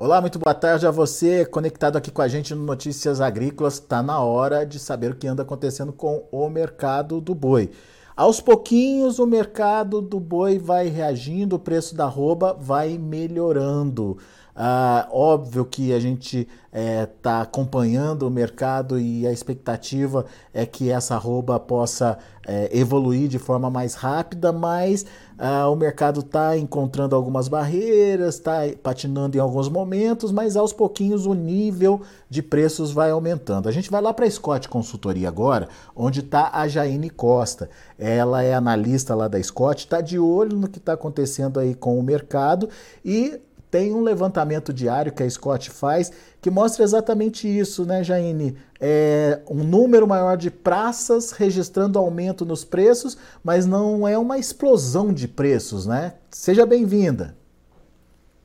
Olá, muito boa tarde a você conectado aqui com a gente no Notícias Agrícolas. Está na hora de saber o que anda acontecendo com o mercado do boi. Aos pouquinhos o mercado do boi vai reagindo, o preço da arroba vai melhorando. Ah, óbvio que a gente está é, tá acompanhando o mercado e a expectativa é que essa arroba possa é, evoluir de forma mais rápida, mas ah, o mercado está encontrando algumas barreiras, está patinando em alguns momentos, mas aos pouquinhos o nível de preços vai aumentando. A gente vai lá para a Scott Consultoria agora, onde está a Jaine Costa. Ela é analista lá da Scott, está de olho no que está acontecendo aí com o mercado e tem um levantamento diário que a Scott faz que mostra exatamente isso, né, Jaine? É um número maior de praças registrando aumento nos preços, mas não é uma explosão de preços, né? Seja bem-vinda.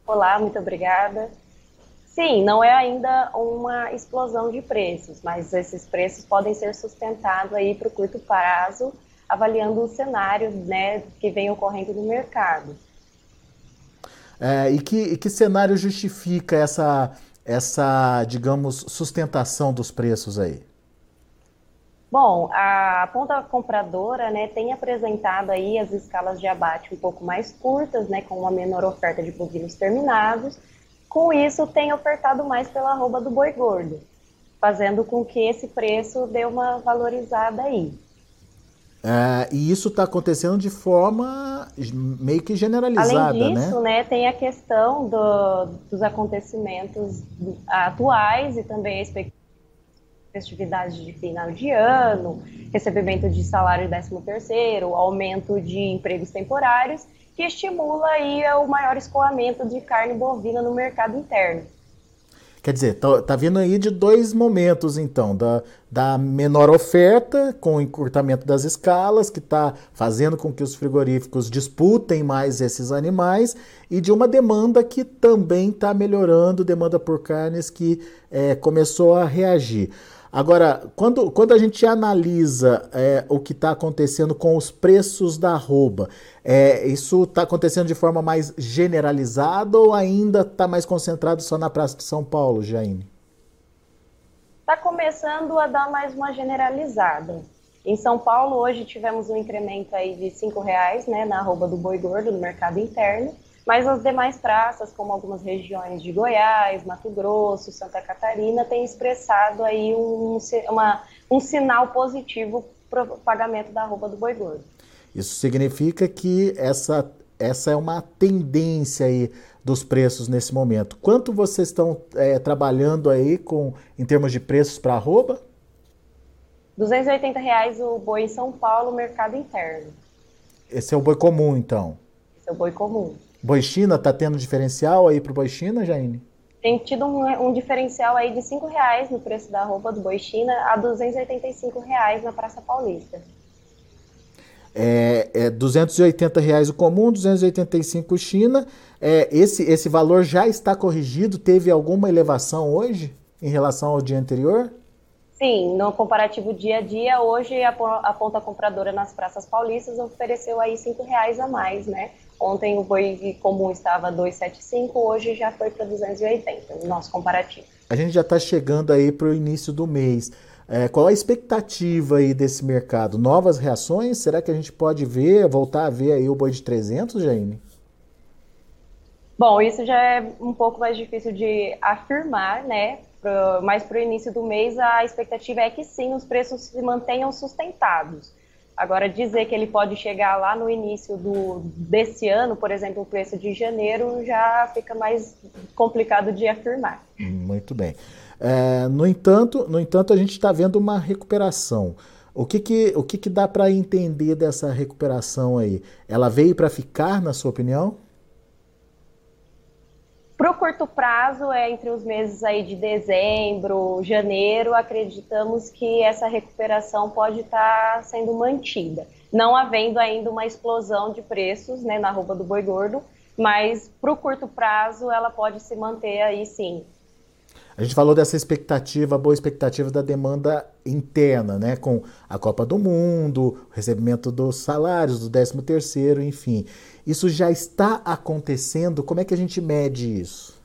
Olá, muito obrigada. Sim, não é ainda uma explosão de preços, mas esses preços podem ser sustentados aí para o curto prazo, avaliando o cenário né, que vem ocorrendo no mercado. É, e, que, e que cenário justifica essa, essa, digamos, sustentação dos preços aí? Bom, a ponta compradora né, tem apresentado aí as escalas de abate um pouco mais curtas, né, com uma menor oferta de bovinos terminados. Com isso, tem ofertado mais pela arroba do boi gordo, fazendo com que esse preço dê uma valorizada aí. É, e isso está acontecendo de forma meio que generalizada, Além disso, né? né tem a questão do, dos acontecimentos atuais e também a festividade de final de ano, recebimento de salário 13 terceiro, aumento de empregos temporários, que estimula aí o maior escoamento de carne bovina no mercado interno. Quer dizer, tá, tá vindo aí de dois momentos, então, da, da menor oferta, com o encurtamento das escalas, que está fazendo com que os frigoríficos disputem mais esses animais, e de uma demanda que também está melhorando, demanda por carnes que é, começou a reagir. Agora, quando, quando a gente analisa é, o que está acontecendo com os preços da arroba, é, isso está acontecendo de forma mais generalizada ou ainda está mais concentrado só na Praça de São Paulo, Jaine? Está começando a dar mais uma generalizada. Em São Paulo, hoje tivemos um incremento aí de R$ reais né, na arroba do boi gordo no mercado interno. Mas as demais praças, como algumas regiões de Goiás, Mato Grosso, Santa Catarina, têm expressado aí um, uma, um sinal positivo para o pagamento da roupa do boi gordo. Isso significa que essa, essa é uma tendência aí dos preços nesse momento. Quanto vocês estão é, trabalhando aí com em termos de preços para arroba? 280 reais o boi em São Paulo, mercado interno. Esse é o boi comum, então? Esse é o boi comum. Boi China tá tendo diferencial aí pro Boi China, Jaine? Tem tido um, um diferencial aí de R$ reais no preço da roupa do Boi China a R$ reais na Praça Paulista. É, é 280 reais o comum, 285 China. É, esse, esse valor já está corrigido? Teve alguma elevação hoje em relação ao dia anterior? Sim, no comparativo dia a dia, hoje a, ponta compradora nas praças paulistas ofereceu aí R$ reais a mais, né? Ontem o boi comum estava 275, hoje já foi para 280, no nosso comparativo. A gente já está chegando aí para o início do mês. É, qual a expectativa aí desse mercado? Novas reações? Será que a gente pode ver, voltar a ver aí o boi de 300, Jaine? Bom, isso já é um pouco mais difícil de afirmar, né? Mas para o início do mês a expectativa é que sim, os preços se mantenham sustentados. Agora, dizer que ele pode chegar lá no início do, desse ano, por exemplo, o preço de janeiro, já fica mais complicado de afirmar. Muito bem. É, no, entanto, no entanto, a gente está vendo uma recuperação. O que, que, o que, que dá para entender dessa recuperação aí? Ela veio para ficar, na sua opinião? Para o curto prazo, é entre os meses aí de dezembro, janeiro, acreditamos que essa recuperação pode estar tá sendo mantida. Não havendo ainda uma explosão de preços né, na roupa do boi gordo, mas para o curto prazo ela pode se manter aí sim, a gente falou dessa expectativa, boa expectativa da demanda interna, né? Com a Copa do Mundo, o recebimento dos salários, do 13 terceiro, enfim. Isso já está acontecendo? Como é que a gente mede isso?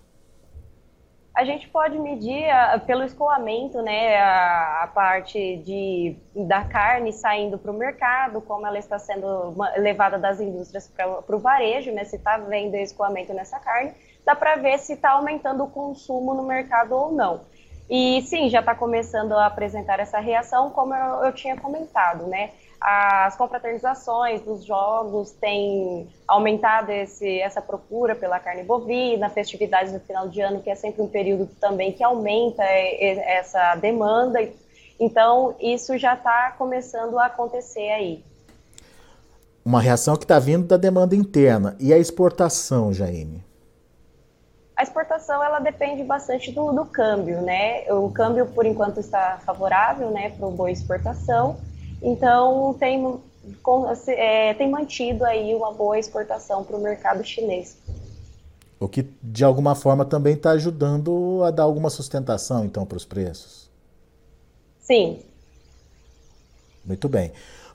A gente pode medir a, pelo escoamento, né, a, a, parte de, da carne saindo para o mercado, como ela está sendo levada das indústrias para o varejo, né, se está vendo escoamento nessa carne, dá para ver se está aumentando o consumo no mercado ou não. E sim, já está começando a apresentar essa reação, como eu, eu tinha comentado, né? as confraternizações dos jogos têm aumentado esse, essa procura pela carne bovina, festividades no final de ano, que é sempre um período também que aumenta essa demanda. Então, isso já está começando a acontecer aí. Uma reação que está vindo da demanda interna. E a exportação, Jaime? A exportação ela depende bastante do, do câmbio, né? O câmbio, por enquanto, está favorável né, para o boa exportação então, tem, é, tem mantido aí uma boa exportação para o mercado chinês. O que, de alguma forma, também está ajudando a dar alguma sustentação, então, para os preços? Sim. Muito bem.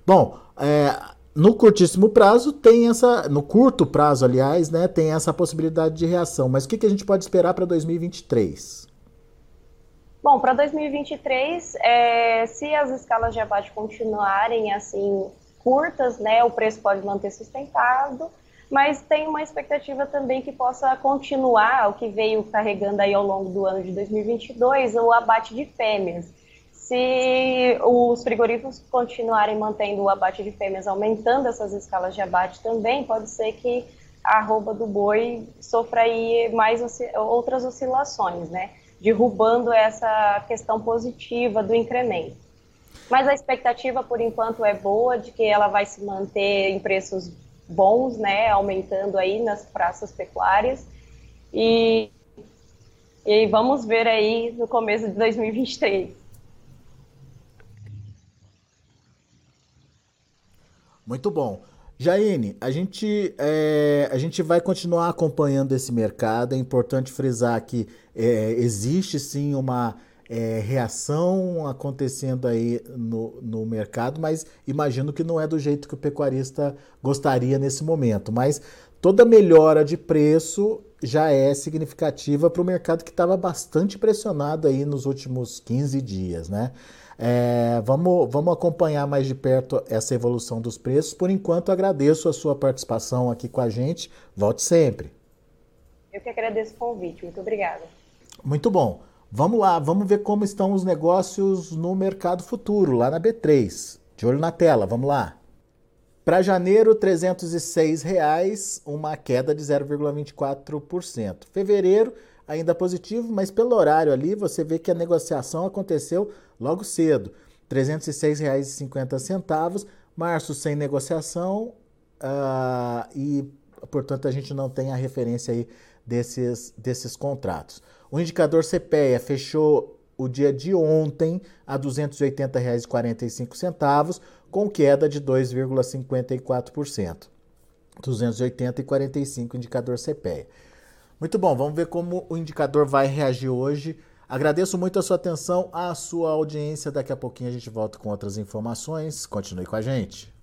Bom, é, no curtíssimo prazo tem essa, no curto prazo, aliás, né, tem essa possibilidade de reação. Mas o que, que a gente pode esperar para 2023? Bom, para 2023, é, se as escalas de abate continuarem assim curtas, né, o preço pode manter sustentado, mas tem uma expectativa também que possa continuar o que veio carregando aí ao longo do ano de 2022, o abate de fêmeas. Se os frigoríficos continuarem mantendo o abate de fêmeas, aumentando essas escalas de abate também, pode ser que a arroba do boi sofra aí mais outras oscilações, né? derrubando essa questão positiva do incremento. Mas a expectativa, por enquanto, é boa de que ela vai se manter em preços bons, né, aumentando aí nas praças pecuárias. E, e vamos ver aí no começo de 2023. Muito bom. Jaine, a gente, é, a gente vai continuar acompanhando esse mercado. É importante frisar que é, existe sim uma é, reação acontecendo aí no, no mercado, mas imagino que não é do jeito que o pecuarista gostaria nesse momento. Mas toda melhora de preço já é significativa para o mercado que estava bastante pressionado aí nos últimos 15 dias, né? É, vamos, vamos acompanhar mais de perto essa evolução dos preços. Por enquanto, agradeço a sua participação aqui com a gente. Volte sempre. Eu que agradeço o convite. Muito obrigada. Muito bom. Vamos lá, vamos ver como estão os negócios no mercado futuro, lá na B3. De olho na tela, vamos lá. Para janeiro, 306 reais, uma queda de 0,24%. Fevereiro, ainda positivo, mas pelo horário ali você vê que a negociação aconteceu logo cedo. R$ 306,50. Março sem negociação uh, e, portanto, a gente não tem a referência aí desses, desses contratos. O indicador CPEA fechou o dia de ontem a R$ 280,45, com queda de 2,54%. 280,45 indicador CPEA. Muito bom, vamos ver como o indicador vai reagir hoje. Agradeço muito a sua atenção, a sua audiência. Daqui a pouquinho a gente volta com outras informações. Continue com a gente.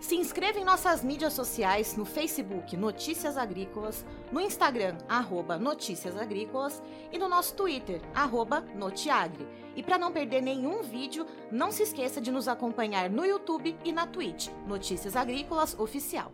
Se inscreva em nossas mídias sociais no Facebook Notícias Agrícolas, no Instagram arroba Notícias Agrícolas e no nosso Twitter arroba Notiagre. E para não perder nenhum vídeo, não se esqueça de nos acompanhar no YouTube e na Twitch Notícias Agrícolas Oficial.